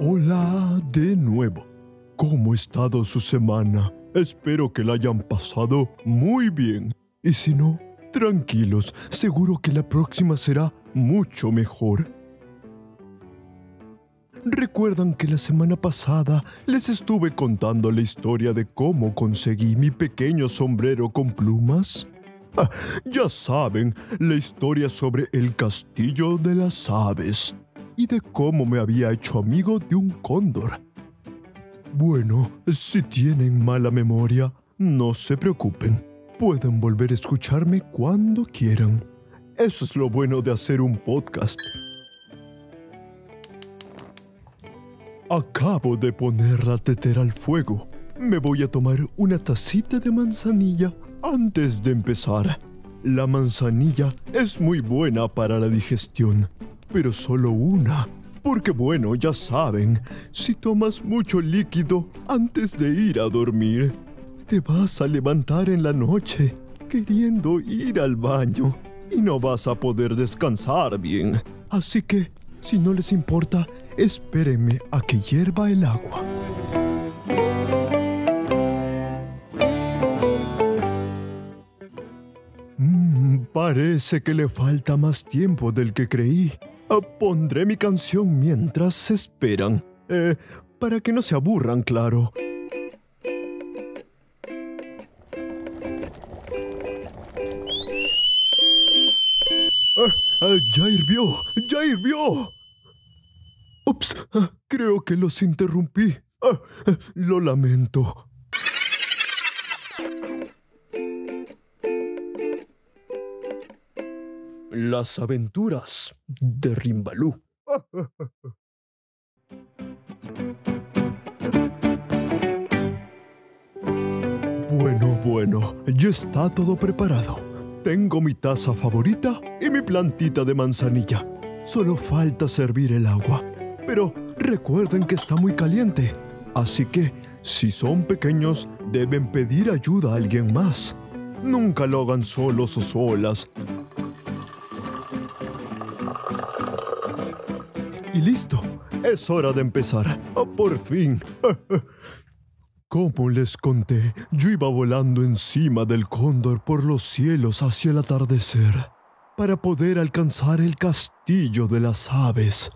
Hola de nuevo. ¿Cómo ha estado su semana? Espero que la hayan pasado muy bien. Y si no, tranquilos, seguro que la próxima será mucho mejor. ¿Recuerdan que la semana pasada les estuve contando la historia de cómo conseguí mi pequeño sombrero con plumas? Ya saben, la historia sobre el castillo de las aves y de cómo me había hecho amigo de un cóndor. Bueno, si tienen mala memoria, no se preocupen. Pueden volver a escucharme cuando quieran. Eso es lo bueno de hacer un podcast. Acabo de poner la tetera al fuego. Me voy a tomar una tacita de manzanilla antes de empezar. La manzanilla es muy buena para la digestión, pero solo una. Porque bueno, ya saben, si tomas mucho líquido antes de ir a dormir, te vas a levantar en la noche queriendo ir al baño y no vas a poder descansar bien. Así que, si no les importa, espérenme a que hierva el agua. Parece que le falta más tiempo del que creí. Ah, pondré mi canción mientras esperan. Eh, para que no se aburran, claro. Ah, ah, ya hirvió, ya hirvió. Ups, creo que los interrumpí. Lo lamento. Las aventuras de Rimbalú. Bueno, bueno, ya está todo preparado. Tengo mi taza favorita y mi plantita de manzanilla. Solo falta servir el agua. Pero recuerden que está muy caliente. Así que, si son pequeños, deben pedir ayuda a alguien más. Nunca lo hagan solos o solas. Y listo. Es hora de empezar. Ah, Por fin. Como les conté, yo iba volando encima del cóndor por los cielos hacia el atardecer para poder alcanzar el castillo de las aves.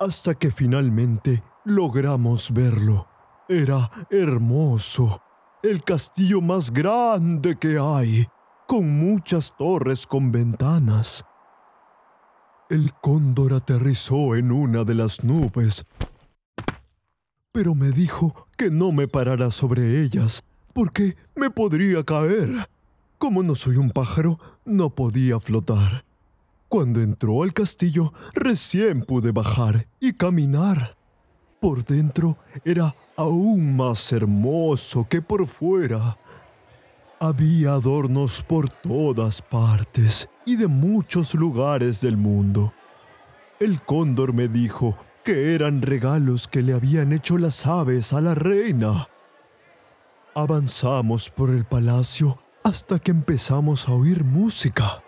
Hasta que finalmente logramos verlo. Era hermoso. El castillo más grande que hay, con muchas torres con ventanas. El cóndor aterrizó en una de las nubes, pero me dijo que no me parara sobre ellas, porque me podría caer. Como no soy un pájaro, no podía flotar. Cuando entró al castillo, recién pude bajar y caminar. Por dentro era aún más hermoso que por fuera. Había adornos por todas partes de muchos lugares del mundo. El cóndor me dijo que eran regalos que le habían hecho las aves a la reina. Avanzamos por el palacio hasta que empezamos a oír música.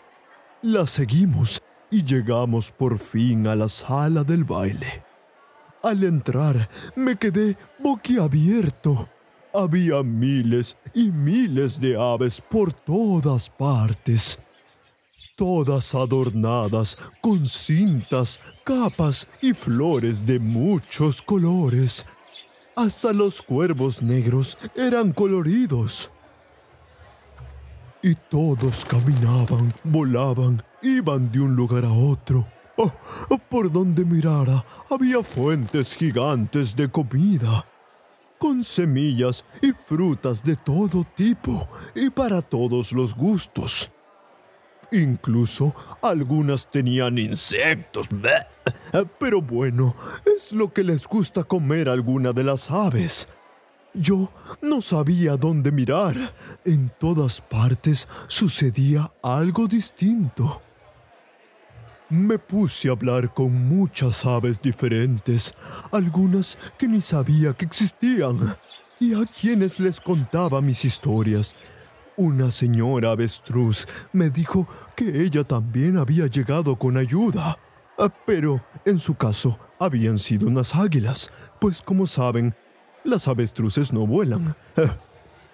La seguimos y llegamos por fin a la sala del baile. Al entrar me quedé boquiabierto. Había miles y miles de aves por todas partes todas adornadas con cintas, capas y flores de muchos colores. Hasta los cuervos negros eran coloridos. Y todos caminaban, volaban, iban de un lugar a otro. Oh, por donde mirara había fuentes gigantes de comida, con semillas y frutas de todo tipo y para todos los gustos. Incluso algunas tenían insectos. Pero bueno, es lo que les gusta comer a alguna de las aves. Yo no sabía dónde mirar. En todas partes sucedía algo distinto. Me puse a hablar con muchas aves diferentes, algunas que ni sabía que existían, y a quienes les contaba mis historias Una señora avestruz me dijo que ella también había llegado con ayuda, Ah, pero en su caso habían sido unas águilas, pues como saben, las avestruces no vuelan.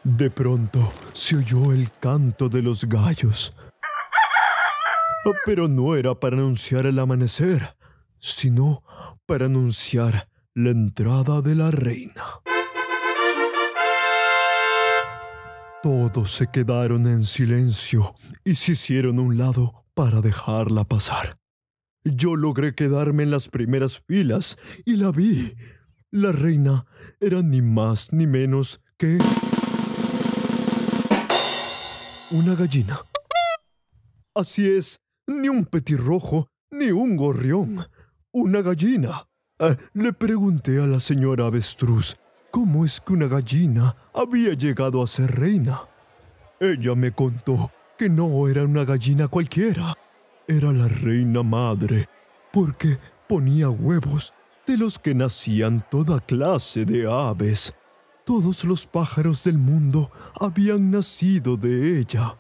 De pronto se oyó el canto de los gallos. Ah, Pero no era para anunciar el amanecer, sino para anunciar la entrada de la reina. Todos se quedaron en silencio y se hicieron a un lado para dejarla pasar. Yo logré quedarme en las primeras filas y la vi. La reina era ni más ni menos que una gallina. Así es, ni un petirrojo, ni un gorrión, una gallina. Ah, le pregunté a la señora avestruz cómo es que una gallina había llegado a ser reina. Ella me contó que no era una gallina cualquiera, era la reina madre, porque ponía huevos de los que nacían toda clase de aves. Todos los pájaros del mundo habían nacido de ella.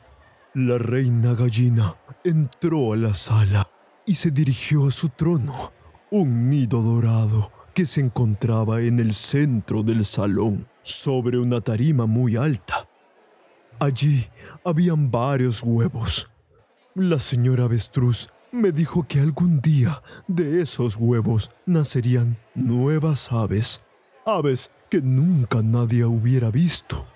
La reina gallina entró a la sala y se dirigió a su trono, un nido dorado que se encontraba en el centro del salón, sobre una tarima muy alta. Allí habían varios huevos. La señora avestruz me dijo que algún día de esos huevos nacerían nuevas aves, aves que nunca nadie hubiera visto.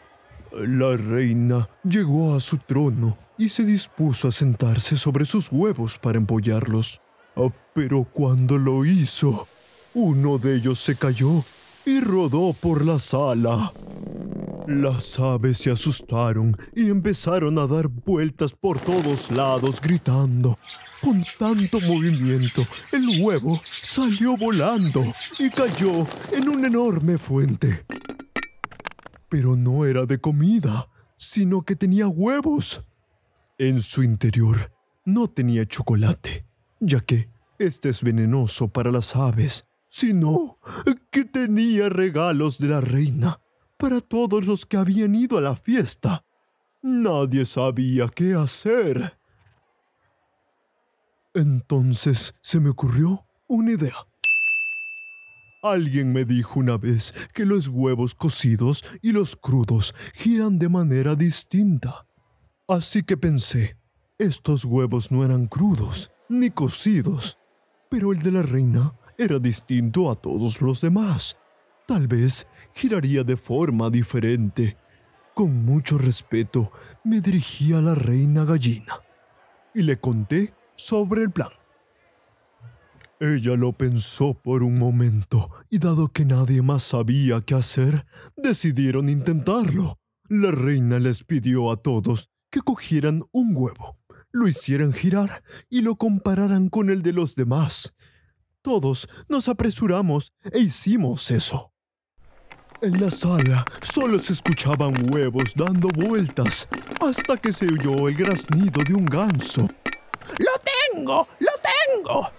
La reina llegó a su trono y se dispuso a sentarse sobre sus huevos para empollarlos. Ah, Pero cuando lo hizo, uno de ellos se cayó y rodó por la sala. Las aves se asustaron y empezaron a dar vueltas por todos lados gritando. Con tanto movimiento, el huevo salió volando y cayó en una enorme fuente. Pero no era de comida, sino que tenía huevos. En su interior no tenía chocolate, ya que este es venenoso para las aves, sino que tenía regalos de la reina para todos los que habían ido a la fiesta. Nadie sabía qué hacer. Entonces se me ocurrió una idea. Alguien me dijo una vez que los huevos cocidos y los crudos giran de manera distinta. Así que pensé, estos huevos no eran crudos ni cocidos, pero el de la reina era distinto a todos los demás. Tal vez giraría de forma diferente. Con mucho respeto me dirigí a la reina gallina y le conté sobre el plan. Ella lo pensó por un momento y dado que nadie más sabía qué hacer, decidieron intentarlo. La reina les pidió a todos que cogieran un huevo, lo hicieran girar y lo compararan con el de los demás. Todos nos apresuramos e hicimos eso. En la sala solo se escuchaban huevos dando vueltas hasta que se oyó el graznido de un ganso. ¡Lo tengo! ¡Lo tengo!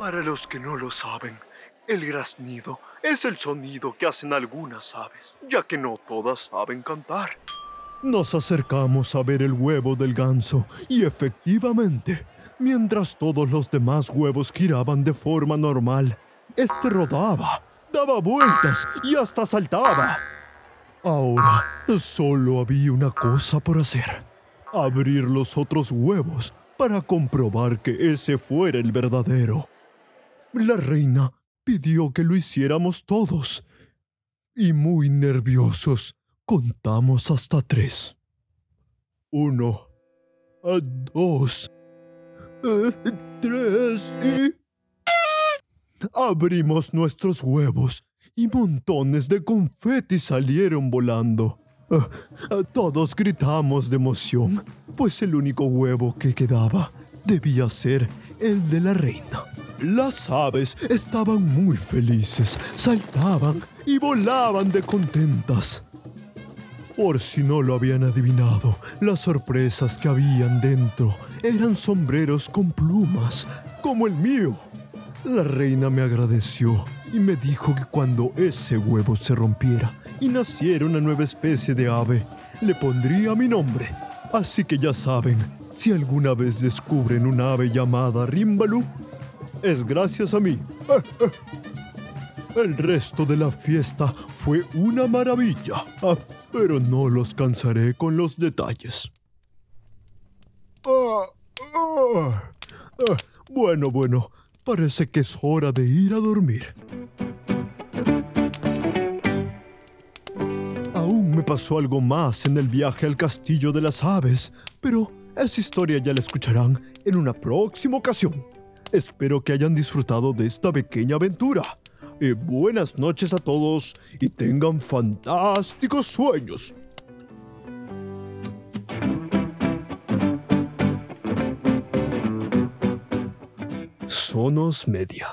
Para los que no lo saben, el graznido es el sonido que hacen algunas aves, ya que no todas saben cantar. Nos acercamos a ver el huevo del ganso y efectivamente, mientras todos los demás huevos giraban de forma normal, este rodaba, daba vueltas y hasta saltaba. Ahora solo había una cosa por hacer. Abrir los otros huevos para comprobar que ese fuera el verdadero. La reina pidió que lo hiciéramos todos. Y muy nerviosos, contamos hasta tres. Uno, a dos, eh, tres y... Abrimos nuestros huevos y montones de confeti salieron volando. Ah, ah, Todos gritamos de emoción, pues el único huevo que quedaba debía ser el de la reina. Las aves estaban muy felices, saltaban y volaban de contentas. Por si no lo habían adivinado, las sorpresas que habían dentro eran sombreros con plumas, como el mío. La reina me agradeció y me dijo que cuando ese huevo se rompiera y naciera una nueva especie de ave, le pondría mi nombre Así que ya saben, si alguna vez descubren un ave llamada Rimbalú, es gracias a mí. El resto de la fiesta fue una maravilla, ah, pero no los cansaré con los detalles. Ah, ah, bueno, bueno, parece que es hora de ir a dormir. Aún me pasó algo más en el viaje al castillo de las aves, pero esa historia ya la escucharán en una próxima ocasión. Espero que hayan disfrutado de esta pequeña aventura. Y buenas noches a todos y tengan fantásticos sueños. Sonos Media.